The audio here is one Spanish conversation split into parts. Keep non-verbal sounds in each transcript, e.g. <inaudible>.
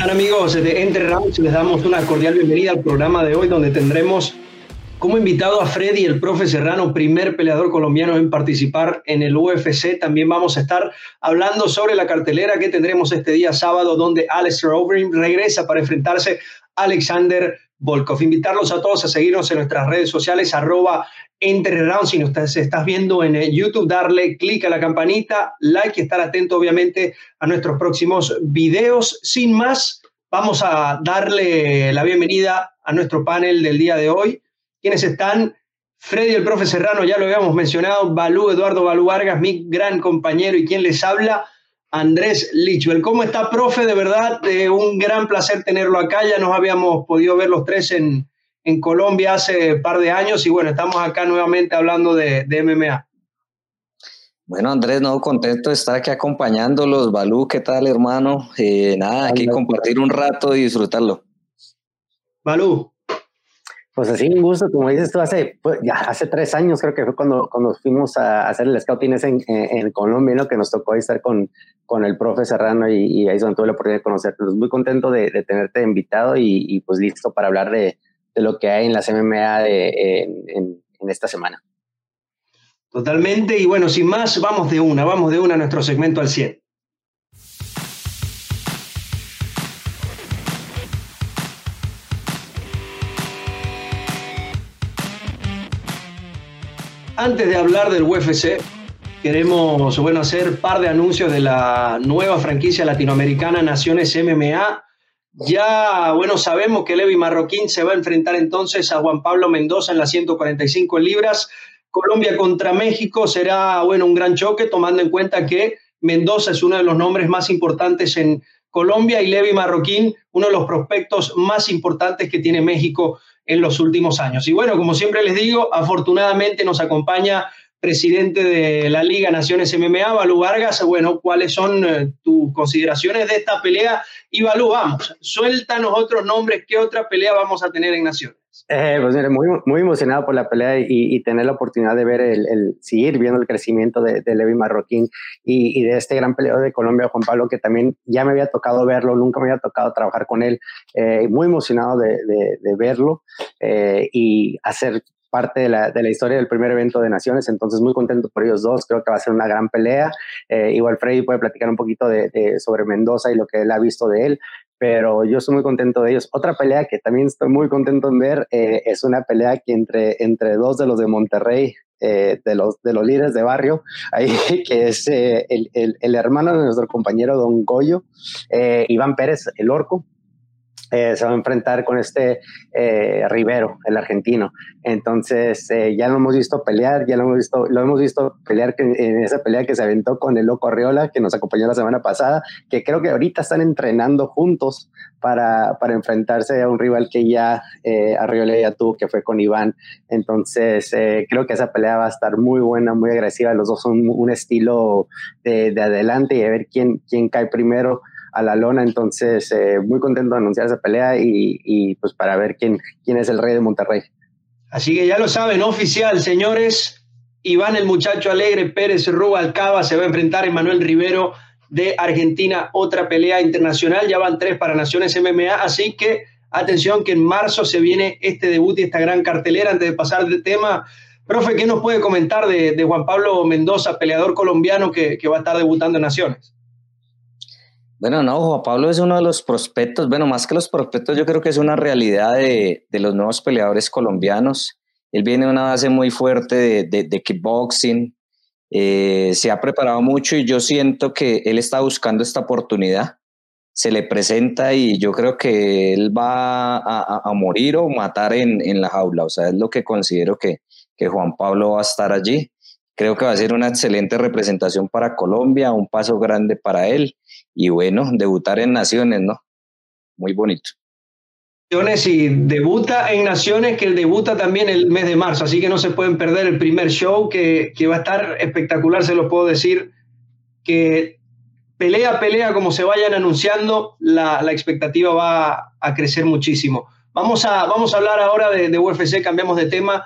están amigos de Entre Rounds? Les damos una cordial bienvenida al programa de hoy donde tendremos como invitado a Freddy, el profe Serrano, primer peleador colombiano en participar en el UFC. También vamos a estar hablando sobre la cartelera que tendremos este día sábado donde Alistair Overeem regresa para enfrentarse Alexander Volkov. Invitarlos a todos a seguirnos en nuestras redes sociales, arroba Entre. Si nos estás viendo en eh, YouTube, darle clic a la campanita, like y estar atento obviamente a nuestros próximos videos. Sin más, vamos a darle la bienvenida a nuestro panel del día de hoy. Quienes están, Freddy el profe Serrano, ya lo habíamos mencionado, Balú, Eduardo Balú Vargas, mi gran compañero y quien les habla, Andrés Lichwell. ¿Cómo está, profe? De verdad, eh, un gran placer tenerlo acá. Ya nos habíamos podido ver los tres en, en Colombia hace un par de años y bueno, estamos acá nuevamente hablando de, de MMA. Bueno, Andrés, no, contento de estar aquí acompañándolos. Balú, ¿qué tal, hermano? Eh, nada, aquí compartir un rato y disfrutarlo. Balú. Pues así, un gusto, como dices tú, hace, pues, ya hace tres años creo que fue cuando, cuando fuimos a hacer el scouting en, en, Colombia, ¿no? que nos tocó estar con, con el profe Serrano y, ahí es donde tuve la oportunidad de conocerte. muy contento de, de tenerte invitado y, y, pues listo para hablar de, de, lo que hay en las MMA de, en, en esta semana. Totalmente, y bueno, sin más, vamos de una, vamos de una a nuestro segmento al 100. Antes de hablar del UFC, queremos bueno, hacer par de anuncios de la nueva franquicia latinoamericana Naciones MMA. Ya, bueno, sabemos que Levi Marroquín se va a enfrentar entonces a Juan Pablo Mendoza en las 145 libras. Colombia contra México será, bueno, un gran choque, tomando en cuenta que Mendoza es uno de los nombres más importantes en Colombia y Levi Marroquín, uno de los prospectos más importantes que tiene México en los últimos años. Y bueno, como siempre les digo, afortunadamente nos acompaña presidente de la Liga Naciones MMA, Balú Vargas. Bueno, ¿cuáles son eh, tus consideraciones de esta pelea? Y Balú, vamos, suéltanos otros nombres, ¿qué otra pelea vamos a tener en Naciones? Eh, pues mire, muy, muy emocionado por la pelea y, tener la oportunidad de ver el, seguir viendo el crecimiento de, Levi Marroquín y, de este gran peleador de Colombia, Juan Pablo, que también ya me había tocado verlo, nunca me había tocado trabajar con él. Eh, muy emocionado de, verlo eh, y hacer parte de la, de la, historia del primer evento de Naciones, entonces muy contento por ellos dos, creo que va a ser una gran pelea. Eh, igual Freddy puede platicar un poquito de, sobre Mendoza y lo que él ha visto de él, pero yo estoy muy contento de ellos. Otra pelea que también estoy muy contento en ver eh, es una pelea que entre, entre dos de los de Monterrey, eh, de, los, de los líderes de barrio, <laughs> ahí, que es el, el, hermano de nuestro compañero Don Goyo, Iván Pérez, el orco, eh, se va a enfrentar con este eh, Rivero, el argentino. Entonces, eh, ya lo hemos visto pelear, ya lo hemos visto, lo hemos visto pelear en esa pelea que se aventó con el Loco Arriola, que nos acompañó la semana pasada, que creo que ahorita están entrenando juntos para, para enfrentarse a un rival que ya Arriola ya tuvo, que fue con Iván. Entonces, creo que esa pelea va a estar muy buena, muy agresiva. Los dos son un estilo de, de adelante y a ver quién, quién cae primero a la lona. Entonces, eh, muy contento de anunciar esa pelea y, pues para ver quién, quién es el rey de Monterrey. Así que ya lo saben, oficial, señores. Iván el muchacho alegre, Pérez Rubalcaba se va a enfrentar a Emanuel Rivero de Argentina, otra pelea internacional. Ya van tres para Naciones MMA, así que atención que en marzo se viene este debut y esta gran cartelera. Antes de pasar de tema, profe, ¿qué nos puede comentar de, Juan Pablo Mendoza, peleador colombiano que, que va a estar debutando en Naciones? Bueno, no, Juan Pablo es uno de los prospectos, bueno, más que los prospectos, yo creo que es una realidad de, de los nuevos peleadores colombianos. Él viene de una base muy fuerte de, de, de kickboxing, eh, se ha preparado mucho y yo siento que él está buscando esta oportunidad. Se le presenta y yo creo que él va a, a, morir o matar en, en, la jaula. O sea, es lo que considero que, que Juan Pablo va a estar allí. Creo que va a ser una excelente representación para Colombia, un paso grande para él y bueno, debutar en Naciones, ¿no? Muy bonito. Naciones y debuta en Naciones, que debuta también el mes de marzo, así que no se pueden perder el primer show que, que va a estar espectacular, se lo puedo decir, que pelea pelea, como se vayan anunciando, la, la expectativa va a crecer muchísimo. Vamos a, vamos a hablar ahora de, de UFC, cambiamos de tema,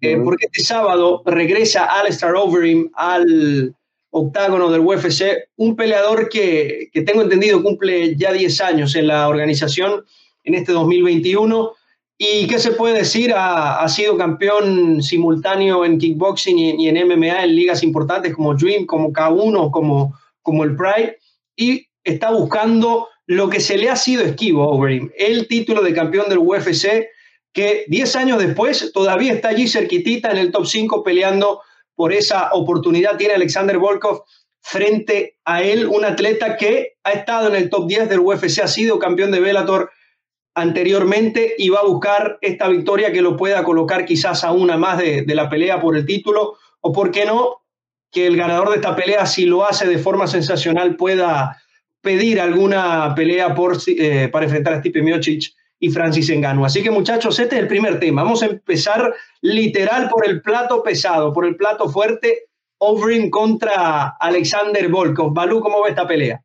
eh, porque este sábado regresa Alistair Overeem al octágono del UFC, un peleador que, que tengo entendido cumple ya 10 años en la organización en este 2021. ¿Y qué se puede decir? Ha, sido campeón simultáneo en kickboxing y, y, en MMA en ligas importantes como Dream, como K1, como, como el Pride. Y está buscando lo que se le ha sido esquivo a Overeem, el título de campeón del UFC, que 10 años después todavía está allí cerquitita en el top 5 peleando por esa oportunidad. Tiene Alexander Volkov frente a él, un atleta que ha estado en el top 10 del UFC, ha sido campeón de Bellator anteriormente y va a buscar esta victoria que lo pueda colocar quizás a una más de, la pelea por el título, o por qué no, que el ganador de esta pelea, si lo hace de forma sensacional, pueda pedir alguna pelea eh, para enfrentar a Stipe Miocic y Francis Engano. Así que muchachos, este es el primer tema. Vamos a empezar literal por el plato pesado, por el plato fuerte, Overeem contra Alexander Volkov. Balú, ¿cómo ve esta pelea?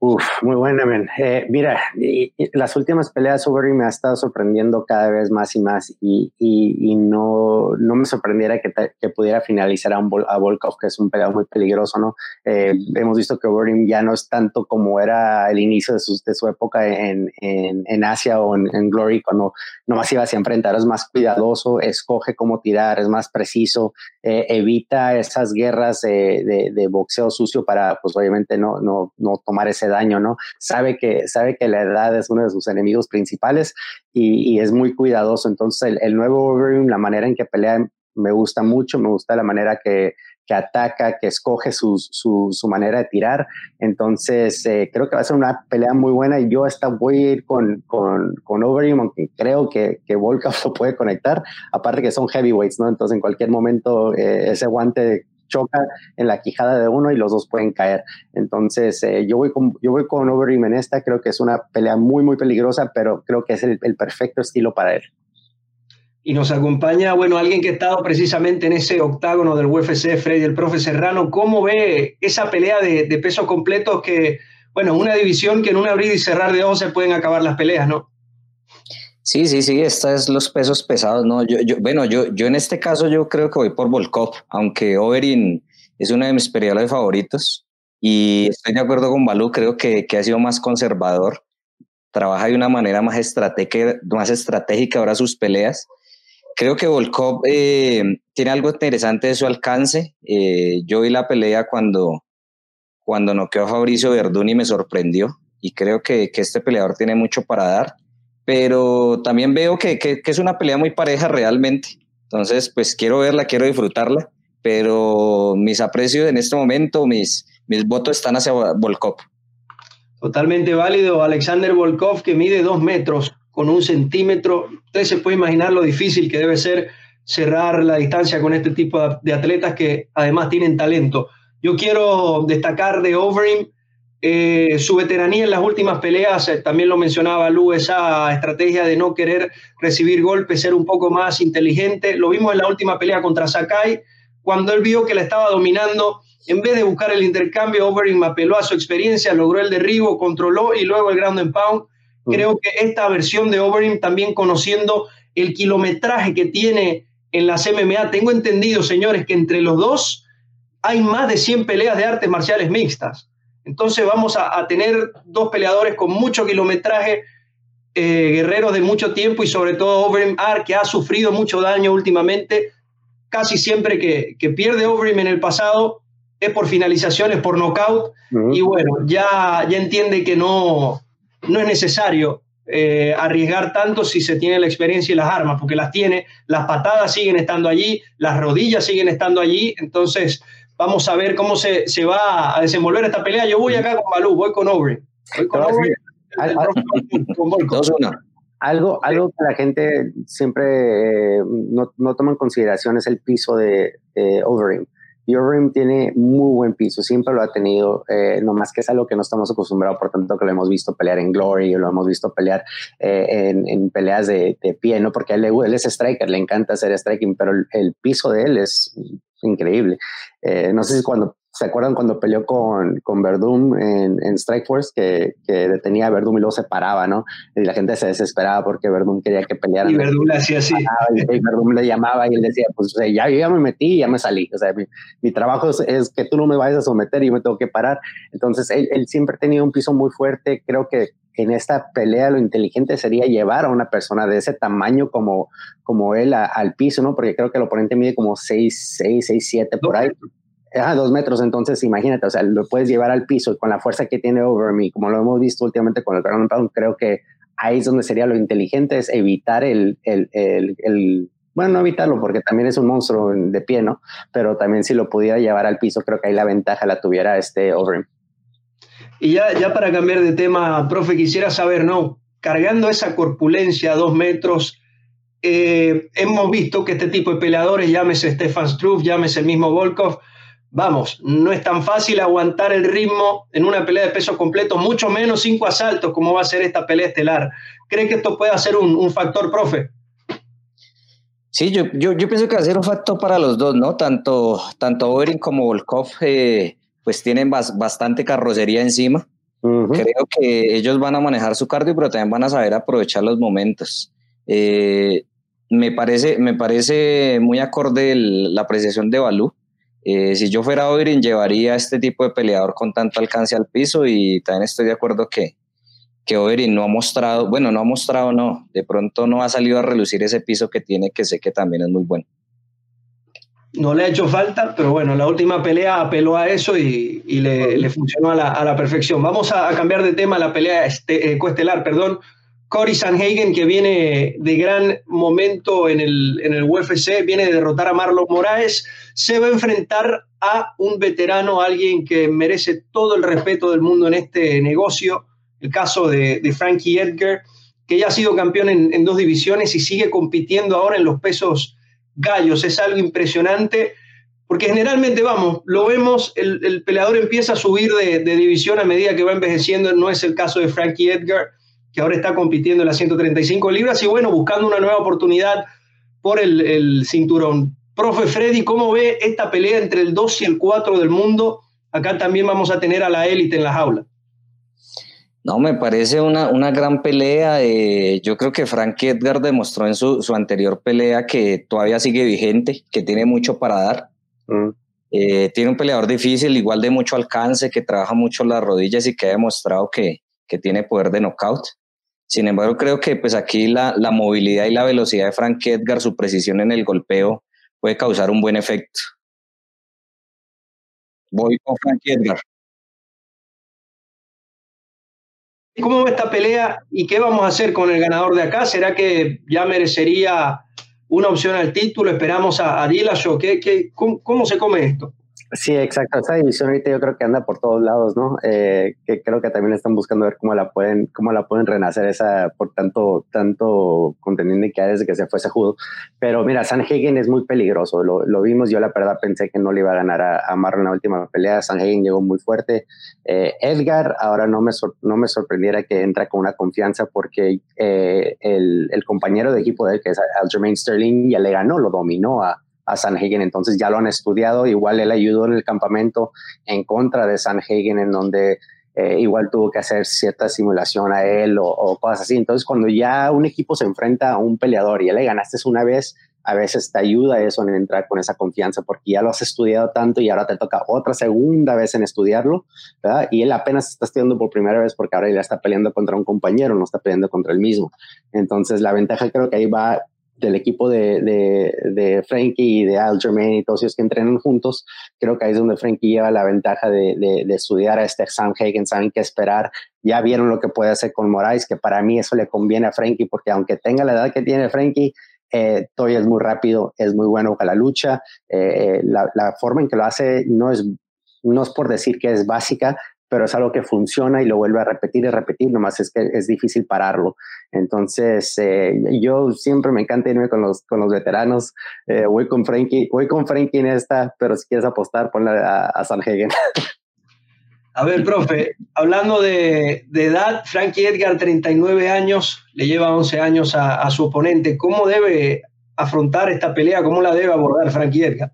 Uf, muy buena, men. Eh, mira, y, y las últimas peleas sobre me ha estado sorprendiendo cada vez más y más y, y, no, no me sorprendiera que, te, que pudiera finalizar a, un, a Volkov, que es un peleador muy peligroso, ¿no? Eh, hemos visto que Overeem ya no es tanto como era el inicio de su, de su época en, en, en Asia o en, en, Glory, cuando nomás iba hacia enfrentar, es más cuidadoso, escoge cómo tirar, es más preciso, eh, evita esas guerras de, de, de, boxeo sucio para, pues obviamente, no, no, no tomar ese daño, ¿no? Sabe que, sabe que la edad es uno de sus enemigos principales y, es muy cuidadoso. Entonces, el, nuevo Overeem, la manera en que pelea, me gusta mucho, me gusta la manera que, que ataca, que escoge su, su, su, manera de tirar. Entonces, eh, creo que va a ser una pelea muy buena y yo hasta voy a ir con, con, con Overeem, aunque creo que, que Volkov <laughs> lo puede conectar, aparte que son heavyweights, ¿no? Entonces, en cualquier momento, eh, ese guante choca en la quijada de uno y los dos pueden caer. Entonces, eh, yo, voy con, yo voy con creo que es una pelea muy, muy peligrosa, pero creo que es el, el perfecto estilo para él. Y nos acompaña, bueno, alguien que ha estado precisamente en ese octágono del UFC, Freddy, el profe Serrano. ¿Cómo ve esa pelea de, de pesos completos que, bueno, una división que en un abrir y cerrar de ojos se pueden acabar las peleas, ¿no? Sí, sí, sí, estos es los pesos pesados, ¿no? Yo, yo, bueno, yo, yo en este caso yo creo que voy por Volkov, aunque Overin es uno de mis peleadores favoritos y estoy de acuerdo con Balú, creo que, que ha sido más conservador, trabaja de una manera más estratégica, más estratégica ahora sus peleas. Creo que Volkov eh, tiene algo interesante de su alcance. Eh, yo vi la pelea cuando, cuando noqueó a Fabricio Verdún y me sorprendió y creo que, que este peleador tiene mucho para dar pero también veo que, que, es una pelea muy pareja realmente. Entonces, pues quiero verla, quiero disfrutarla, pero mis aprecios en este momento, mis, mis votos están hacia Volkov. Totalmente válido. Alexander Volkov, que mide dos metros con un centímetro. Usted se puede imaginar lo difícil que debe ser cerrar la distancia con este tipo de atletas que además tienen talento. Yo quiero destacar de Overeem eh, su veteranía en las últimas peleas, eh, también lo mencionaba Lu, esa estrategia de no querer recibir golpes, ser un poco más inteligente. Lo vimos en la última pelea contra Sakai, cuando él vio que la estaba dominando, en vez de buscar el intercambio, Overeem apeló a su experiencia, logró el derribo, controló y luego el ground and pound. Mm. Creo que esta versión de Overeem, también conociendo el kilometraje que tiene en las MMA, tengo entendido, señores, que entre los dos hay más de 100 peleas de artes marciales mixtas. Entonces vamos a, a tener dos peleadores con mucho kilometraje, eh, guerreros de mucho tiempo y sobre todo Overeem Ar, que ha sufrido mucho daño últimamente. Casi siempre que, que pierde Overeem en el pasado es por finalizaciones, por knockout. Uh -huh. Y bueno, ya, ya entiende que no, no es necesario eh, arriesgar tanto si se tiene la experiencia y las armas, porque las tiene, las patadas siguen estando allí, las rodillas siguen estando allí. Entonces Vamos a ver cómo se, se va a desenvolver esta pelea. Yo voy acá con Balú, voy con Aubrey. Voy con. <laughs> Algo, algo que la gente siempre eh, no, no, toma en consideración es el piso de, de Overeem. Y Overeem tiene muy buen piso, siempre lo ha tenido, eh, no más que es algo que no estamos acostumbrados, por tanto que lo hemos visto pelear en Glory, lo hemos visto pelear eh, en, en, peleas de, de, pie, ¿no? Porque él, él, es striker, le encanta hacer striking, pero el, el piso de él es increíble. Eh, no sé si cuando ¿Se acuerdan cuando peleó con, con Verdum en, en Strike Force, que, que, detenía a Verdum y luego se paraba, ¿no? Y la gente se desesperaba porque Verdum quería que peleara. Y Verdum le hacía así. Y, Verdum le llamaba y él decía, pues ya, yo ya me metí y ya me salí. O sea, mi, mi trabajo es, que tú no me vayas a someter y yo me tengo que parar. Entonces, él, él siempre ha tenido un piso muy fuerte. Creo que en esta pelea lo inteligente sería llevar a una persona de ese tamaño como, como él al piso, ¿no? Porque creo que el oponente mide como 6, 6, 6, 7 por ahí. Ah, dos metros, entonces imagínate, o sea, lo puedes llevar al piso con la fuerza que tiene Over Me, como lo hemos visto últimamente con el ground pound, creo que ahí es donde sería lo inteligente, es evitar el, el, el, el, bueno, no evitarlo porque también es un monstruo de pie, ¿no? Pero también si lo pudiera llevar al piso, creo que ahí la ventaja la tuviera este Over Me. Y ya, ya para cambiar de tema, profe, quisiera saber, ¿no? Cargando esa corpulencia, dos metros, eh, hemos visto que este tipo de peleadores, llámese Stefan Struve, llámese el mismo Volkov, vamos, no es tan fácil aguantar el ritmo en una pelea de peso completo, mucho menos cinco asaltos como va a ser esta pelea estelar. ¿Cree que esto puede ser un, factor, profe? Sí, yo, yo, yo, pienso que va a ser un factor para los dos, ¿no? Tanto, tanto Overin como Volkov eh, pues tienen bas, bastante carrocería encima. Uh -huh. Creo que ellos van a manejar su cardio, pero también van a saber aprovechar los momentos. Eh, me, parece, me parece muy acorde el, la apreciación de Balú. Eh, si yo fuera Oirin, llevaría a este tipo de peleador con tanto alcance al piso y también estoy de acuerdo que, que Oirin no ha mostrado, bueno, no ha mostrado, no, de pronto no ha salido a relucir ese piso que tiene, que sé que también es muy bueno. No le ha hecho falta, pero bueno, la última pelea apeló a eso y, y le, funcionó a la, a la, perfección. Vamos a, cambiar de tema, la pelea este, eh, perdón. Cory Sanhagen, que viene de gran momento en el, en el UFC, viene de derrotar a Marlon Moraes, se va a enfrentar a un veterano, alguien que merece todo el respeto del mundo en este negocio, el caso de, de Frankie Edgar, que ya ha sido campeón en, dos divisiones y sigue compitiendo ahora en los pesos gallos. Es algo impresionante, porque generalmente, vamos, lo vemos, el, el peleador empieza a subir de, división a medida que va envejeciendo, no es el caso de Frankie Edgar que ahora está compitiendo en las 135 libras y bueno, buscando una nueva oportunidad por el, el, cinturón. Profe Freddy, ¿cómo ve esta pelea entre el 2 y el 4 del mundo? Acá también vamos a tener a la élite en la jaula. No, me parece una, una gran pelea. Eh, yo creo que Frank Edgar demostró en su, su, anterior pelea que todavía sigue vigente, que tiene mucho para dar. Mm. Eh, tiene un peleador difícil, igual de mucho alcance, que trabaja mucho las rodillas y que ha demostrado que, que tiene poder de knockout. Sin embargo, creo que pues aquí la, la, movilidad y la velocidad de Frank Edgar, su precisión en el golpeo, puede causar un buen efecto. Voy con Frank Edgar. ¿Cómo va esta pelea y qué vamos a hacer con el ganador de acá? ¿Será que ya merecería una opción al título? ¿Esperamos a, a Dillashaw? ¿Qué, cómo, ¿Cómo se come esto? Sí, exacto. Esa división ahorita yo creo que anda por todos lados, ¿no? Eh, que creo que también están buscando ver cómo la pueden, cómo la pueden renacer esa por tanto, tanto contendiente que hay desde que se fue ese judo. Pero mira, San Hagen es muy peligroso. Lo, vimos. Yo la verdad pensé que no le iba a ganar a, a Marlon en la última pelea. San Hagen llegó muy fuerte. Eh, Edgar, ahora no me, no me sorprendiera que entra con una confianza porque eh, el, el, compañero de equipo de él, que es Aljamain Sterling, ya le ganó, lo dominó a a Sanhagen, entonces ya lo han estudiado, igual él ayudó en el campamento en contra de Sanhagen, en donde eh, igual tuvo que hacer cierta simulación a él o, o, cosas así, entonces cuando ya un equipo se enfrenta a un peleador y ya le ganaste una vez, a veces te ayuda eso en entrar con esa confianza porque ya lo has estudiado tanto y ahora te toca otra segunda vez en estudiarlo. Y él apenas está estudiando por primera vez porque ahora ya está peleando contra un compañero, no está peleando contra el mismo. Entonces la ventaja creo que ahí va del equipo de, de, de, Frankie y de Aljamain y todos ellos que entrenan juntos, creo que ahí es donde Frankie lleva la ventaja de, de, estudiar a este Sam Hagen, saben qué esperar, ya vieron lo que puede hacer con Moraes, que para mí eso le conviene a Frankie, porque aunque tenga la edad que tiene Frankie, eh, todavía es muy rápido, es muy bueno para la lucha, eh, la, la forma en que lo hace no es no es por decir que es básica, pero es algo que funciona y lo vuelve a repetir y repetir, nomás es que es difícil pararlo. Entonces, eh, yo siempre me encanta irme con los, con los veteranos. Eh, voy con Frankie, voy con Frankie en esta, pero si quieres apostar, ponle a, a Sanhagen. A ver, profe, hablando de, de, edad, Frankie Edgar, 39 años, le lleva 11 años a, a su oponente. ¿Cómo debe afrontar esta pelea? ¿Cómo la debe abordar Frankie Edgar?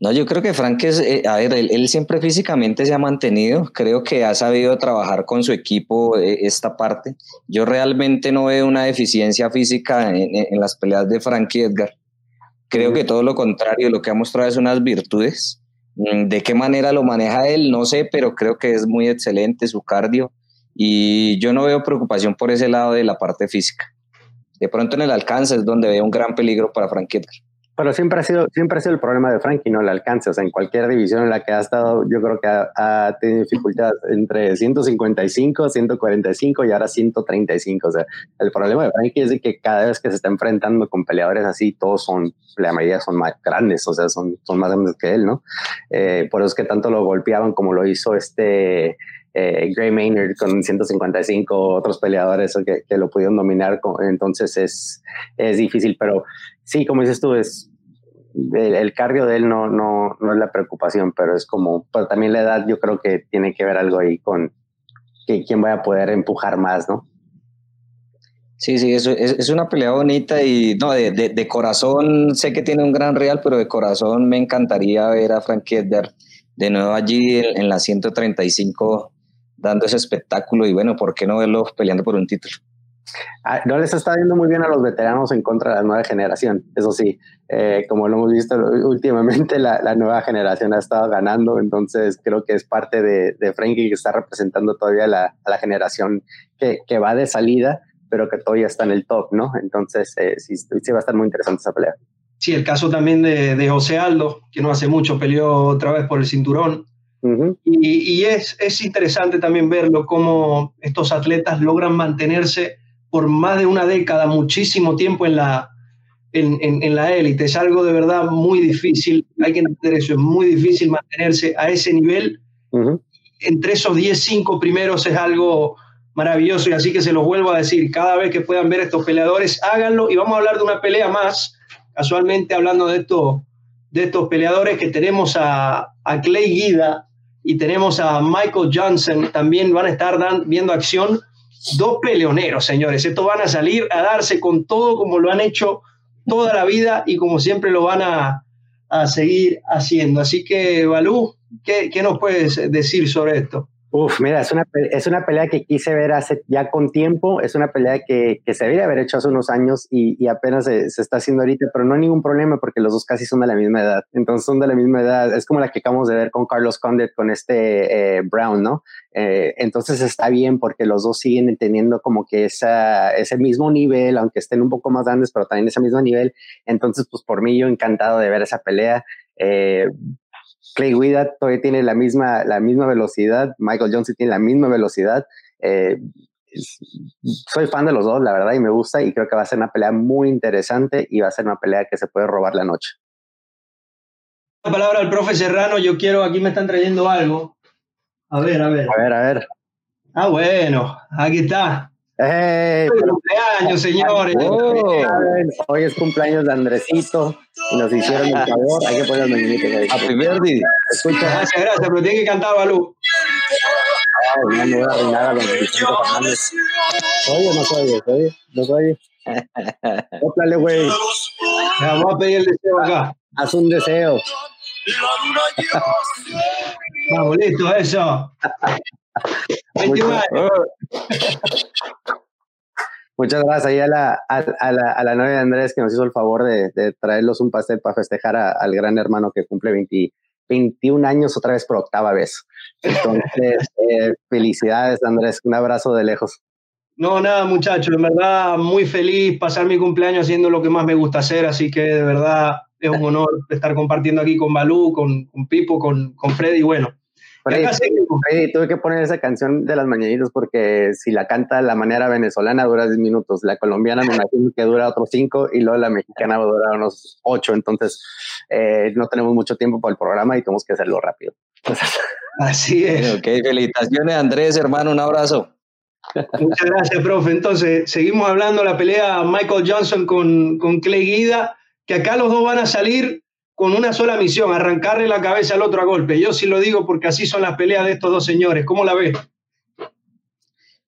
No, yo creo que Frank es, eh, a ver, él, siempre físicamente se ha mantenido, creo que ha sabido trabajar con su equipo eh, esta parte. Yo realmente no veo una deficiencia física en, las peleas de Frank y Edgar. Creo que todo lo contrario, lo que ha mostrado es unas virtudes. Mm, de qué manera lo maneja él, no sé, pero creo que es muy excelente su cardio y yo no veo preocupación por ese lado de la parte física. De pronto en el alcance es donde veo un gran peligro para Frank Edgar. Pero siempre ha sido, siempre ha sido el problema de Frankie, ¿no? El alcance. O sea, en cualquier división en la que ha estado, yo creo que ha, tenido dificultades entre 155, 145 y ahora 135. O sea, el problema de Frankie es de que cada vez que se está enfrentando con peleadores así, todos son, la mayoría son más grandes, o sea, son, son más grandes que él, ¿no? Eh, por eso es que tanto lo golpeaban como lo hizo este eh, Gray Maynard con 155, otros peleadores que, que lo pudieron dominar, entonces es, es difícil, pero sí, como dices tú, es el, cardio de él no, no, no es la preocupación, pero es como, también la edad yo creo que tiene que ver algo ahí con que, quién vaya a poder empujar más, ¿no? Sí, sí, es, es, una pelea bonita y no, de, de, corazón sé que tiene un gran real, pero de corazón me encantaría ver a Frank Edgar de nuevo allí en, en la 135 dando ese espectáculo y bueno, ¿por qué no verlo peleando por un título? Ah, no les está yendo muy bien a los veteranos en contra de la nueva generación. Eso sí, eh, como lo hemos visto <laughs> últimamente, la, nueva generación ha estado ganando. Entonces, creo que es parte de, de Frankie que está representando todavía la, a la generación que, que, va de salida, pero que todavía está en el top, ¿no? Entonces, eh, sí, sí, va a estar muy interesante esa pelea. Sí, el caso también de, de José Aldo, que no hace mucho peleó otra vez por el cinturón y, es, es, interesante también verlo, cómo estos atletas logran mantenerse por más de una década, muchísimo tiempo en la, en, en, la élite. Es algo de verdad muy difícil, hay que entender eso, es muy difícil mantenerse a ese nivel. Entre esos 10, 5 primeros es algo maravilloso y así que se los vuelvo a decir, cada vez que puedan ver estos peleadores, háganlo y vamos a hablar de una pelea más, casualmente hablando de, esto, de estos peleadores que tenemos a, a Clay Guida, y tenemos a Michael Johnson, también van a estar viendo acción. Dos peleoneros, señores. Estos van a salir a darse con todo como lo han hecho toda la vida y como siempre lo van a, a seguir haciendo. Así que, Balú, ¿qué, ¿qué nos puedes decir sobre esto? Uf, mira, es una, es una pelea que quise ver hace ya con tiempo, es una pelea que, que se debería haber hecho hace unos años y, y apenas se, se, está haciendo ahorita, pero no hay ningún problema porque los dos casi son de la misma edad, entonces son de la misma edad, es como la que acabamos de ver con Carlos Condit, con este eh, Brown, ¿no? Eh, entonces está bien porque los dos siguen teniendo como que esa, ese mismo nivel, aunque estén un poco más grandes, pero también ese mismo nivel, entonces pues por mí yo encantado de ver esa pelea. Eh, Clay Guida todavía tiene la misma, la misma velocidad, Michael Johnson tiene la misma velocidad. Eh, soy fan de los dos, la verdad, y me gusta, y creo que va a ser una pelea muy interesante y va a ser una pelea que se puede robar la noche. La palabra al profe Serrano, yo quiero, aquí me están trayendo algo. A ver, a ver. A ver, a ver. Ah, bueno, aquí está. Hey, cumpleaños, señores. Hoy es cumpleaños de Andresito. Nos hicieron el favor. Hay que poner el meñique. Happy birthday. Escucha. Gracias, gracias, pero tiene que cantar Balú. Ay, no voy a arruinar a los Fernández. Oye, no soy, oye, no soy. Óplale, güey. Vamos a pedir el deseo acá. Haz un deseo. Vamos, listo, eso. Muchas, gracias ahí a la, a, la, a la novia de Andrés que nos hizo el favor de, de traerlos un pastel para festejar al gran hermano que cumple 21 años otra vez por octava vez. Entonces, <laughs> eh, felicidades Andrés, un abrazo de lejos. No, nada muchachos, en verdad muy feliz pasar mi cumpleaños haciendo lo que más me gusta hacer, así que de verdad es un honor estar compartiendo aquí con Balú, con, con Pipo, con, con Freddy, bueno, Freddy, tuve que poner esa canción de las mañanitas porque si la canta la manera venezolana dura 10 minutos, la colombiana me imagino que dura otros 5 y luego la mexicana va a durar unos 8, entonces eh, no tenemos mucho tiempo para el programa y tenemos que hacerlo rápido. Así es. Ok, felicitaciones Andrés, hermano, un abrazo. Muchas gracias, profe. Entonces, seguimos hablando de la pelea Michael Johnson con, con Clay Guida, que acá los dos van a salir con una sola misión, arrancarle la cabeza al otro a golpe. Yo sí lo digo porque así son las peleas de estos dos señores. ¿Cómo la ves?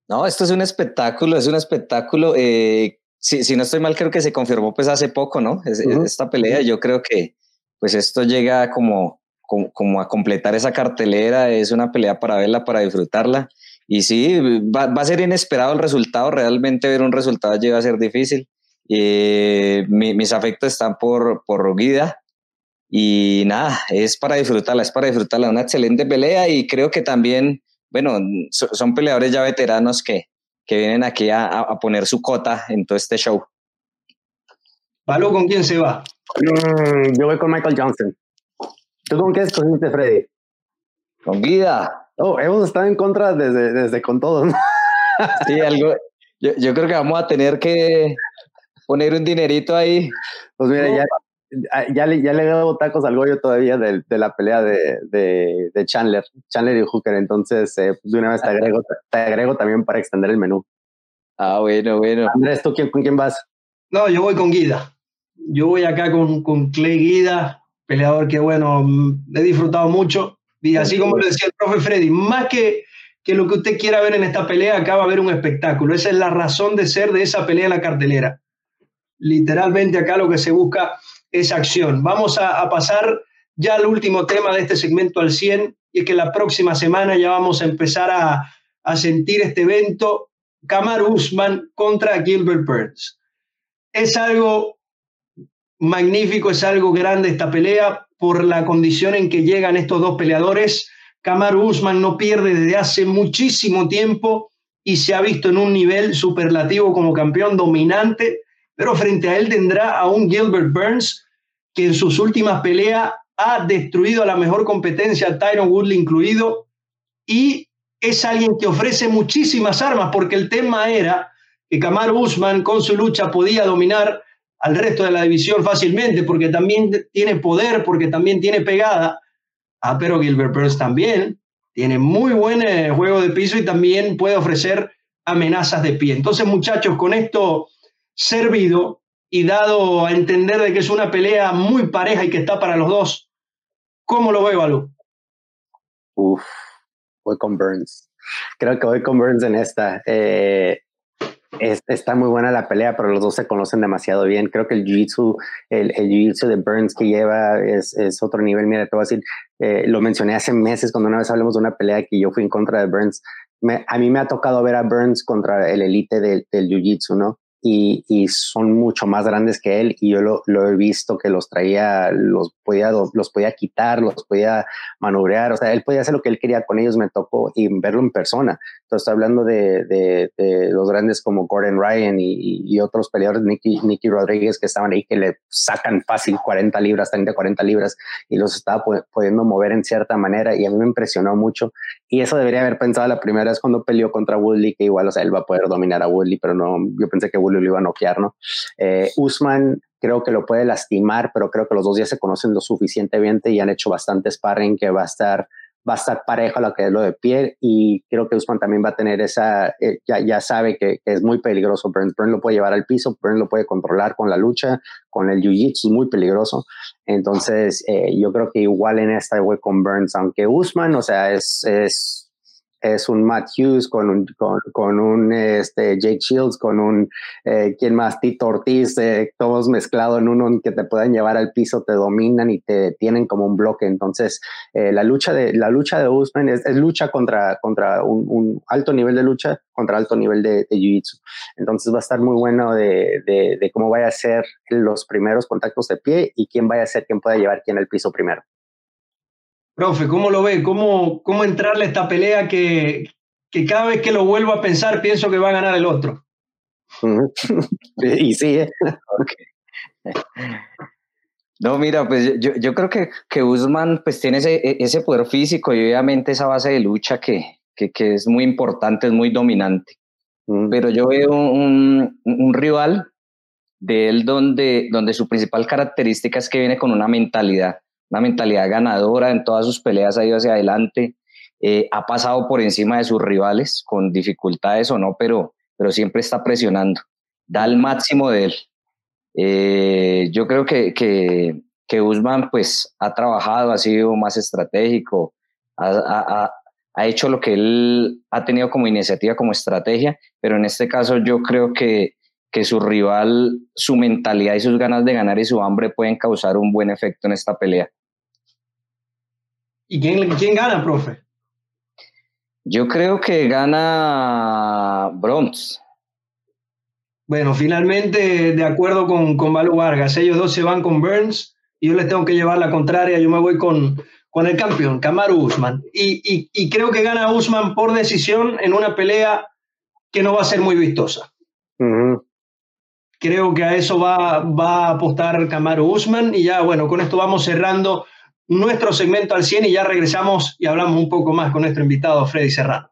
No, esto es un espectáculo, es un espectáculo. Eh, si, no estoy mal, creo que se confirmó pues hace poco, ¿no? Esta pelea, yo creo que pues esto llega como, como, a completar esa cartelera, es una pelea para verla, para disfrutarla. Y sí, va, a ser inesperado el resultado, realmente ver un resultado llega a ser difícil. Eh, mis afectos están por, por Guida, y nada, es para disfrutarla, es para disfrutarla, una excelente pelea y creo que también, bueno, son peleadores ya veteranos que, que vienen aquí a, a, poner su cota en todo este show. ¿Palo con quién se va? Mm, yo voy con Michael Johnson. ¿Tú con qué escogiste, Freddy? Con vida. Oh, hemos estado en contra desde, desde con todos. Sí, algo. Yo, yo, creo que vamos a tener que poner un dinerito ahí. Pues mira, ya, Ah, ya le, ya le he dado tacos al Goyo todavía de, de la pelea de, de, de, Chandler, Chandler y Hooker, entonces eh, de una vez te agrego, te agrego también para extender el menú. Ah, bueno, bueno. Andrés, ¿tú quién, con quién vas? No, yo voy con Guida. Yo voy acá con, con Clay Guida, peleador que, bueno, he disfrutado mucho. Y así como lo decía el profe Freddy, más que, que lo que usted quiera ver en esta pelea, acá va a haber un espectáculo. Esa es la razón de ser de esa pelea en la cartelera. Literalmente acá lo que se busca esa acción. Vamos a, pasar ya al último tema de este segmento al 100 y es que la próxima semana ya vamos a empezar a, sentir este evento Kamar Usman contra Gilbert Burns. Es algo magnífico, es algo grande esta pelea por la condición en que llegan estos dos peleadores. Kamar Usman no pierde desde hace muchísimo tiempo y se ha visto en un nivel superlativo como campeón dominante, pero frente a él tendrá a un Gilbert Burns que en sus últimas peleas ha destruido a la mejor competencia, Tyron Woodley incluido, y es alguien que ofrece muchísimas armas, porque el tema era que Kamar Usman con su lucha podía dominar al resto de la división fácilmente, porque también tiene poder, porque también tiene pegada. Ah, pero Gilbert Burns también tiene muy buen eh, juego de piso y también puede ofrecer amenazas de pie. Entonces, muchachos, con esto servido, y dado a entender de que es una pelea muy pareja y que está para los dos, ¿cómo lo veo, Alu? Uf, voy con Burns. Creo que voy con Burns en esta. Eh, está muy buena la pelea, pero los dos se conocen demasiado bien. Creo que el jiu-jitsu, el, el de Burns que lleva es, es, otro nivel. Mira, te voy a decir, eh, lo mencioné hace meses cuando una vez hablamos de una pelea que yo fui en contra de Burns. a mí me ha tocado ver a Burns contra el elite del, del jiu-jitsu, ¿no? Y, y, son mucho más grandes que él y yo lo, he visto que los traía, los podía, los podía quitar, los podía manobrear, o sea, él podía hacer lo que él quería con ellos, me tocó y verlo en persona. Estoy hablando de, de, de los grandes como Gordon Ryan y, y, otros peleadores, Nicky, Nicky Rodríguez, que estaban ahí, que le sacan fácil 40 libras, 30, 40 libras y los estaba pudiendo mover en cierta manera y a mí me impresionó mucho. Y eso debería haber pensado la primera vez cuando peleó contra Woodley, que igual, o sea, él va a poder dominar a Woodley, pero no, yo pensé que Woodley lo iba a noquear, ¿no? Eh, Usman creo que lo puede lastimar, pero creo que los dos ya se conocen lo suficientemente y han hecho bastante sparring que va a estar va a estar parejo a lo que es lo de pie y creo que Usman también va a tener esa, eh, ya, ya sabe que, es muy peligroso, Burns, lo puede llevar al piso, Burns lo puede controlar con la lucha, con el jiu-jitsu, muy peligroso, entonces eh, yo creo que igual en esta voy con Burns, aunque Usman, o sea, es es un Matt Hughes, con un, con, un este, Jake Shields, con un, eh, ¿quién más? Tito Ortiz, eh, todos mezclados en uno que te puedan llevar al piso, te dominan y te tienen como un bloque. Entonces, eh, la lucha de, la lucha de Usman es, lucha contra, contra un, alto nivel de lucha, contra alto nivel de, Jiu-Jitsu. Entonces, va a estar muy bueno de, de, de cómo vaya a ser los primeros contactos de pie y quién vaya a ser quien pueda llevar quién al piso primero. Profe, ¿cómo lo ve? ¿Cómo, cómo entrarle a esta pelea que, que cada vez que lo vuelvo a pensar pienso que va a ganar el otro? <laughs> y sí, ¿eh? <laughs> No, mira, pues yo, yo creo que, que Usman pues tiene ese, e, ese poder físico y obviamente esa base de lucha que, que, que es muy importante, es muy dominante. Pero yo veo un, un, rival de él donde, donde su principal característica es que viene con una mentalidad una mentalidad ganadora en todas sus peleas, ha ido hacia adelante, eh, ha pasado por encima de sus rivales con dificultades o no, pero, pero siempre está presionando, da el máximo de él. Eh, yo creo que, que, que, pues ha trabajado, ha sido más estratégico, ha, ha, ha hecho lo que él ha tenido como iniciativa, como estrategia, pero en este caso yo creo que, que su rival, su mentalidad y sus ganas de ganar y su hambre pueden causar un buen efecto en esta pelea. ¿Y quién, quién gana, profe? Yo creo que gana Bronx. Bueno, finalmente, de acuerdo con, con Balu Vargas, ellos dos se van con Burns y yo les tengo que llevar la contraria, yo me voy con, con el campeón, Kamaru Usman. Y, y, creo que gana Usman por decisión en una pelea que no va a ser muy vistosa. Creo que a eso va, va a apostar Kamaru Usman y ya, bueno, con esto vamos cerrando nuestro segmento al 100 y ya regresamos y hablamos un poco más con nuestro invitado Freddy Serrano.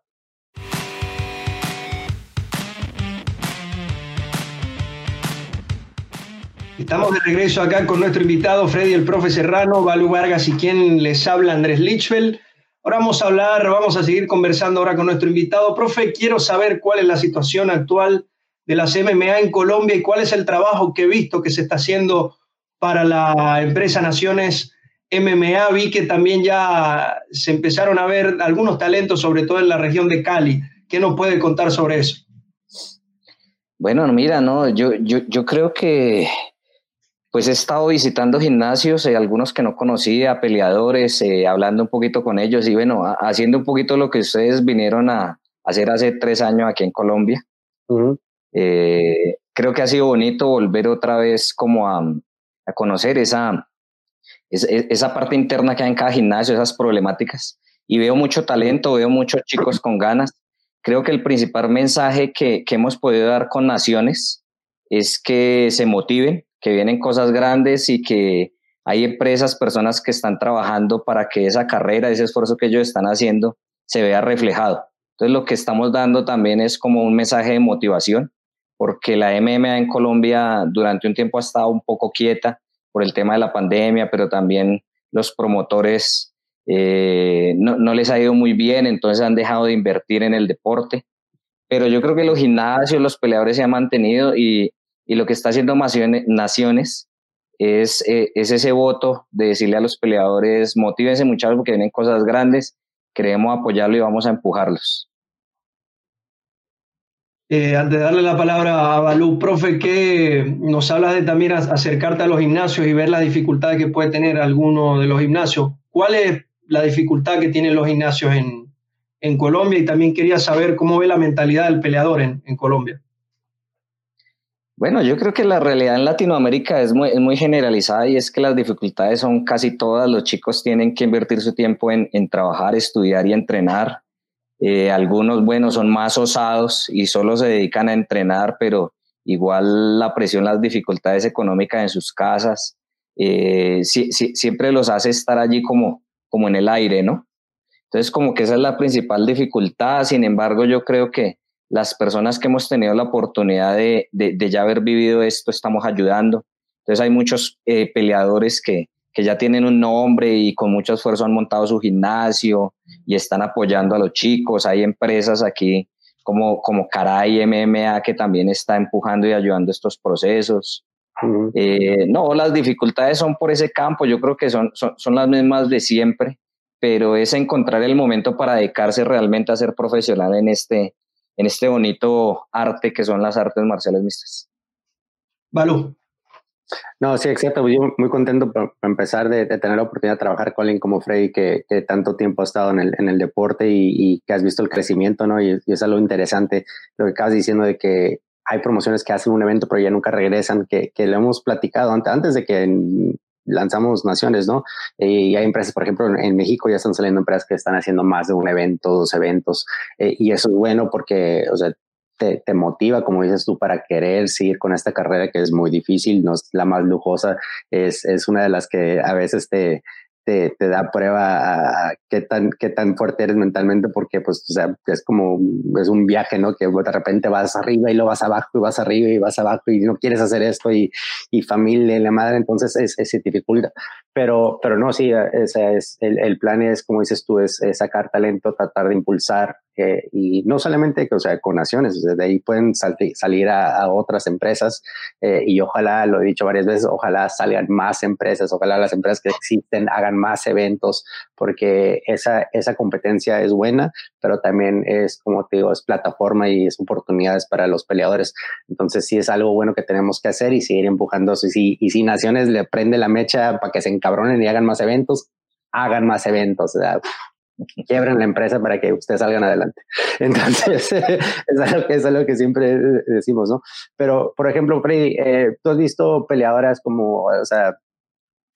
Estamos de regreso acá con nuestro invitado Freddy, el profe Serrano, Balu Vargas y quien les habla Andrés Lichfeld. Ahora vamos a hablar, vamos a seguir conversando ahora con nuestro invitado. Profe, quiero saber cuál es la situación actual de las MMA en Colombia y cuál es el trabajo que he visto que se está haciendo para la empresa Naciones MMA. Vi que también ya se empezaron a ver algunos talentos, sobre todo en la región de Cali. ¿Qué nos puede contar sobre eso? Bueno, mira, no, yo, yo, yo creo que pues he estado visitando gimnasios, eh, algunos que no conocía, peleadores, eh, hablando un poquito con ellos y bueno, haciendo un poquito lo que ustedes vinieron a hacer hace tres años aquí en Colombia. Eh, creo que ha sido bonito volver otra vez como a, a conocer esa, esa, parte interna que hay en cada gimnasio, esas problemáticas. Y veo mucho talento, veo muchos chicos con ganas. Creo que el principal mensaje que, que hemos podido dar con Naciones es que se motiven, que vienen cosas grandes y que hay empresas, personas que están trabajando para que esa carrera, ese esfuerzo que ellos están haciendo, se vea reflejado. Entonces lo que estamos dando también es como un mensaje de motivación, porque la MMA en Colombia durante un tiempo ha estado un poco quieta por el tema de la pandemia, pero también los promotores eh, no, les ha ido muy bien, entonces han dejado de invertir en el deporte. Pero yo creo que los gimnasios, los peleadores se han mantenido y, lo que está haciendo Naciones es, eh, es ese voto de decirle a los peleadores, motívense muchachos porque vienen cosas grandes, queremos apoyarlo y vamos a empujarlos. Eh, antes de darle la palabra a Balú, profe, que nos hablas de también acercarte a los gimnasios y ver la dificultad que puede tener alguno de los gimnasios. ¿Cuál es la dificultad que tienen los gimnasios en, en Colombia? Y también quería saber cómo ve la mentalidad del peleador en, en Colombia. Bueno, yo creo que la realidad en Latinoamérica es muy, generalizada y es que las dificultades son casi todas. Los chicos tienen que invertir su tiempo en trabajar, estudiar y entrenar. Eh, algunos, bueno, son más osados y solo se dedican a entrenar, pero igual la presión, las dificultades económicas en sus casas, eh, siempre los hace estar allí como, como en el aire, ¿no? Entonces, como que esa es la principal dificultad. Sin embargo, yo creo que las personas que hemos tenido la oportunidad de, de, ya haber vivido esto estamos ayudando. Entonces hay muchos eh, peleadores que, que ya tienen un nombre y con mucho esfuerzo han montado su gimnasio y están apoyando a los chicos. Hay empresas aquí como, como Caray MMA que también está empujando y ayudando estos procesos. Eh, no, las dificultades son por ese campo, yo creo que son, son, son, las mismas de siempre, pero es encontrar el momento para dedicarse realmente a ser profesional en este, en este bonito arte que son las artes marciales mixtas. Balú. No, sí, exacto. Yo muy contento por, empezar de, tener la oportunidad de trabajar con alguien como Freddy, que, tanto tiempo ha estado en el, en el deporte y, que has visto el crecimiento, ¿no? Y, y, es algo interesante lo que acabas diciendo de que hay promociones que hacen un evento pero ya nunca regresan, que, que lo hemos platicado antes, antes de que lanzamos naciones, ¿no? Eh, y hay empresas, por ejemplo, en, México ya están saliendo empresas que están haciendo más de un evento, dos eventos, eh, y eso es bueno porque, o sea, te, te, motiva, como dices tú, para querer seguir con esta carrera que es muy difícil, no es la más lujosa, es, es una de las que a veces te, te, te, da prueba a qué tan, qué tan fuerte eres mentalmente, porque pues, o sea, es como, es un viaje, ¿no? Que de repente vas arriba y lo vas abajo y vas arriba y vas abajo y no quieres hacer esto y, y familia y la madre, entonces es, es, se dificulta. Pero, pero no, sí, ese es, el, el, plan es, como dices tú, es, es, sacar talento, tratar de impulsar eh, y no solamente o sea, con naciones, de ahí pueden salir a, otras empresas eh, y ojalá, lo he dicho varias veces, ojalá salgan más empresas, ojalá las empresas que existen hagan más eventos, porque esa, esa competencia es buena, pero también es, como te digo, es plataforma y es oportunidades para los peleadores. Entonces sí es algo bueno que tenemos que hacer y seguir empujando. Y y si Naciones le prende la mecha para que se encabronen y hagan más eventos, hagan más eventos. O sea, <laughs> quiebren la empresa para que ustedes salgan adelante. <laughs> Entonces, <laughs> es, algo que, es que siempre decimos, ¿no? Pero, por ejemplo, Freddy, eh, tú has visto peleadoras como, o sea,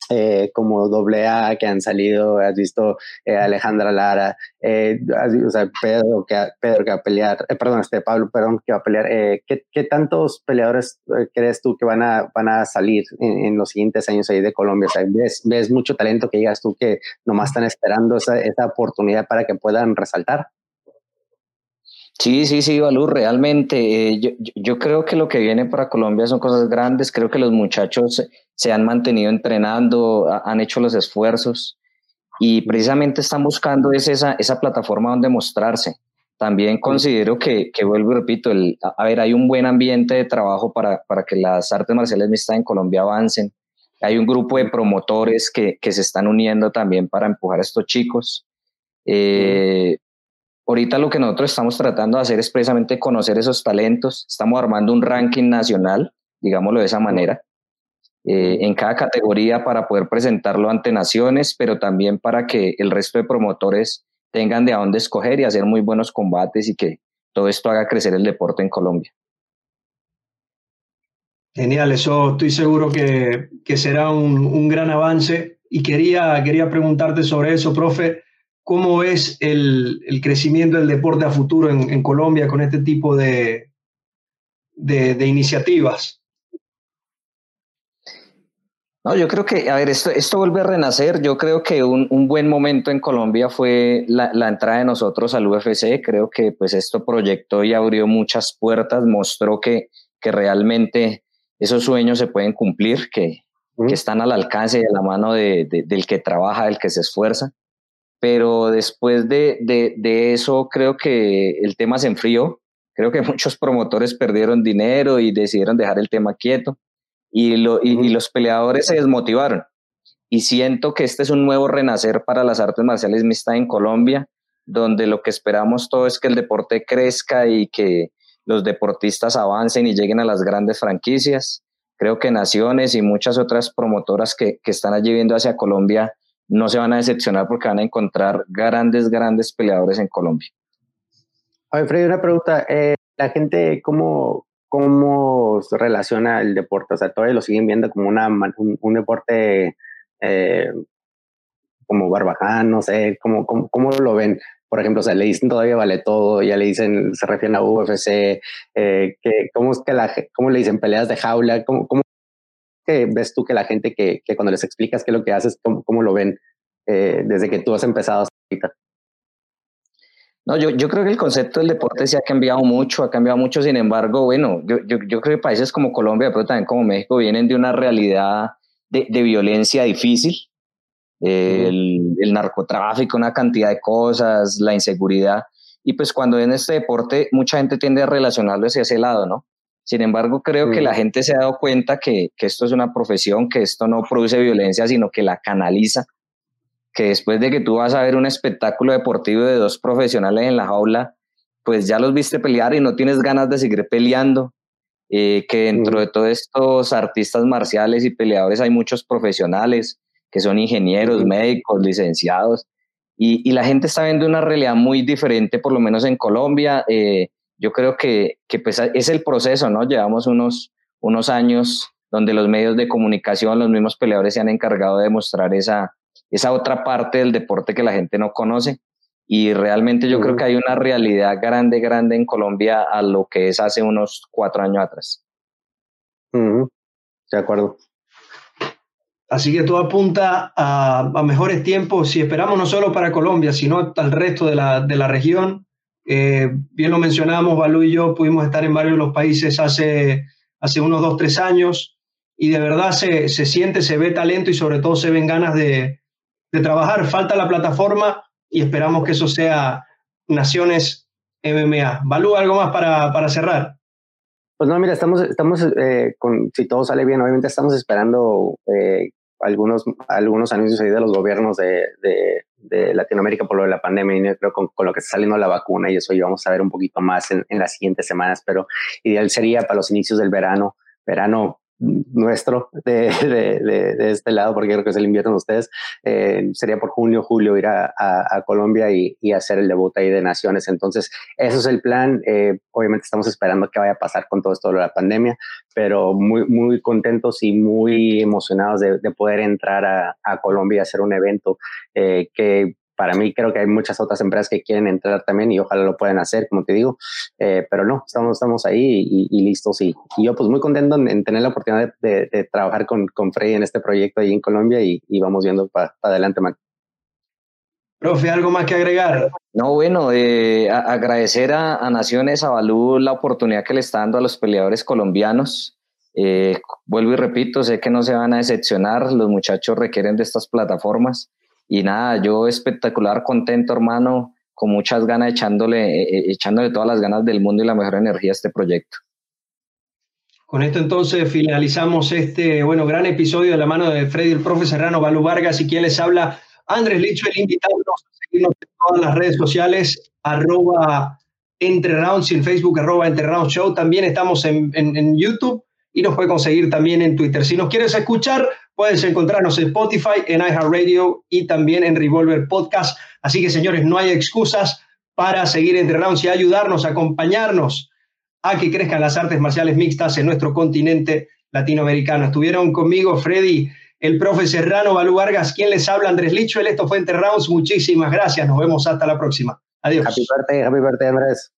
eh, como doble A que han salido, has visto eh, Alejandra Lara, eh, o sea, Pedro que, Pedro que va a pelear, perdón, este Pablo, perdón, que va a pelear. ¿qué, ¿qué, tantos peleadores crees tú que van a, van a salir en, los siguientes años ahí de Colombia? O sea, ¿ves, ¿ves, mucho talento que digas tú que nomás están esperando esa, esa oportunidad para que puedan resaltar? Sí, sí, sí, Balú, realmente eh, yo, yo, creo que lo que viene para Colombia son cosas grandes, creo que los muchachos se han mantenido entrenando, han hecho los esfuerzos y precisamente están buscando esa, esa plataforma donde mostrarse. También considero que, que vuelvo y repito, el, a ver, hay un buen ambiente de trabajo para, para que las artes marciales mixtas en Colombia avancen. Hay un grupo de promotores que, que se están uniendo también para empujar a estos chicos. Eh, Ahorita lo que nosotros estamos tratando de hacer es precisamente conocer esos talentos. Estamos armando un ranking nacional, digámoslo de esa manera, eh, en cada categoría para poder presentarlo ante naciones, pero también para que el resto de promotores tengan de dónde escoger y hacer muy buenos combates y que todo esto haga crecer el deporte en Colombia. Genial, eso estoy seguro que, que será un, un, gran avance. Y quería, quería preguntarte sobre eso, profe. ¿Cómo es el, crecimiento del deporte a futuro en, Colombia con este tipo de, de, iniciativas? No, yo creo que, a ver, esto, esto vuelve a renacer. Yo creo que un, un buen momento en Colombia fue la, la, entrada de nosotros al UFC. Creo que pues esto proyectó y abrió muchas puertas, mostró que, que realmente esos sueños se pueden cumplir, que, que están al alcance y a la mano de, del que trabaja, del que se esfuerza pero después de, de, eso creo que el tema se enfrió, creo que <laughs> muchos promotores perdieron dinero y decidieron dejar el tema quieto y, lo, y, los peleadores se desmotivaron. Y siento que este es un nuevo renacer para las artes marciales mixtas en Colombia, donde lo que esperamos todo es que el deporte crezca y que los deportistas avancen y lleguen a las grandes franquicias. Creo que Naciones y muchas otras promotoras que, que están allí viendo hacia Colombia no se van a decepcionar porque van a encontrar grandes, grandes peleadores en Colombia. Oye, Freddy, una pregunta. Eh, la gente, ¿cómo, ¿cómo se relaciona el deporte? O sea, todavía lo siguen viendo como una, un, deporte eh, como barbaján, no sé, ¿cómo, cómo, lo ven? Por ejemplo, o sea, le dicen todavía vale todo, ya le dicen, se refieren a UFC, eh, que, ¿cómo, es que la, ¿cómo le dicen peleas de jaula? ¿Cómo, cómo que ves tú que la gente que, que cuando les explicas qué es lo que haces, cómo, cómo lo ven eh, desde que tú has empezado hasta ahorita? No, yo, yo creo que el concepto del deporte se ha cambiado mucho, ha cambiado mucho, sin embargo, bueno, yo, yo, yo creo que países como Colombia, pero también como México, vienen de una realidad de, de violencia difícil, el, el, narcotráfico, una cantidad de cosas, la inseguridad, y pues cuando en este deporte mucha gente tiende a relacionarlo hacia ese lado, ¿no? Sin embargo, creo que la gente se ha dado cuenta que, que, esto es una profesión, que esto no produce violencia, sino que la canaliza, que después de que tú vas a ver un espectáculo deportivo de dos profesionales en la jaula, pues ya los viste pelear y no tienes ganas de seguir peleando, eh, que dentro de todos estos artistas marciales y peleadores hay muchos profesionales que son ingenieros, médicos, licenciados, y, y, la gente está viendo una realidad muy diferente, por lo menos en Colombia. Eh, yo creo que, que pues es el proceso, ¿no? Llevamos unos, unos años donde los medios de comunicación, los mismos peleadores se han encargado de mostrar esa, esa otra parte del deporte que la gente no conoce. Y realmente yo creo que hay una realidad grande, grande en Colombia a lo que es hace unos cuatro años atrás. De acuerdo. Así que todo apunta a, a, mejores tiempos si esperamos no solo para Colombia, sino al resto de la, de la región eh, bien lo mencionamos, Balú y yo pudimos estar en varios de los países hace, hace unos dos, tres años y de verdad se, se siente, se ve talento y sobre todo se ven ganas de, de, trabajar. Falta la plataforma y esperamos que eso sea Naciones MMA. Balú, ¿algo más para, para cerrar? Pues no, mira, estamos, estamos eh, con, si todo sale bien, obviamente estamos esperando eh, algunos, algunos anuncios ahí de los gobiernos de, de, de, Latinoamérica por lo de la pandemia y creo con, con, lo que está saliendo la vacuna y eso y vamos a ver un poquito más en, en las siguientes semanas, pero ideal sería para los inicios del verano, verano nuestro de, de, de, este lado, porque creo que es el invierno de ustedes, eh, sería por junio, julio ir a, a, a Colombia y, y, hacer el debut ahí de Naciones. Entonces, eso es el plan. Eh, obviamente estamos esperando qué vaya a pasar con todo esto de la pandemia, pero muy, muy contentos y muy emocionados de, poder entrar a, a, Colombia y hacer un evento eh, que para mí creo que hay muchas otras empresas que quieren entrar también y ojalá lo puedan hacer, como te digo, eh, pero no, estamos, estamos ahí y, y listos y, y, yo pues muy contento en, en tener la oportunidad de, de, de, trabajar con, con Freddy en este proyecto ahí en Colombia y, y vamos viendo para pa adelante, man. Profe, ¿algo más que agregar? No, bueno, eh, a, agradecer a, a Naciones, a Balú, la oportunidad que le está dando a los peleadores colombianos. Eh, vuelvo y repito, sé que no se van a decepcionar, los muchachos requieren de estas plataformas y nada, yo espectacular, contento, hermano, con muchas ganas, echándole, eh, echándole todas las ganas del mundo y la mejor energía a este proyecto. Con esto entonces finalizamos este, bueno, gran episodio de la mano de Freddy, el profe Serrano, Balú Vargas y quien les habla, Andrés Licho, el invitado a seguirnos en todas las redes sociales, arroba entre rounds en Facebook, arroba entre rounds show. También estamos en, en YouTube y nos puede conseguir también en Twitter. Si nos quieres escuchar, puedes encontrarnos en Spotify, en iHeartRadio y también en Revolver Podcast. Así que, señores, no hay excusas para seguir entre rounds y ayudarnos, acompañarnos a que crezcan las artes marciales mixtas en nuestro continente latinoamericano. Estuvieron conmigo Freddy, el profe Serrano, Balú Vargas, quien les habla, Andrés Licho, esto fue Entre Rounds. Muchísimas gracias, nos vemos hasta la próxima. Adiós. Happy birthday, happy birthday, Andrés.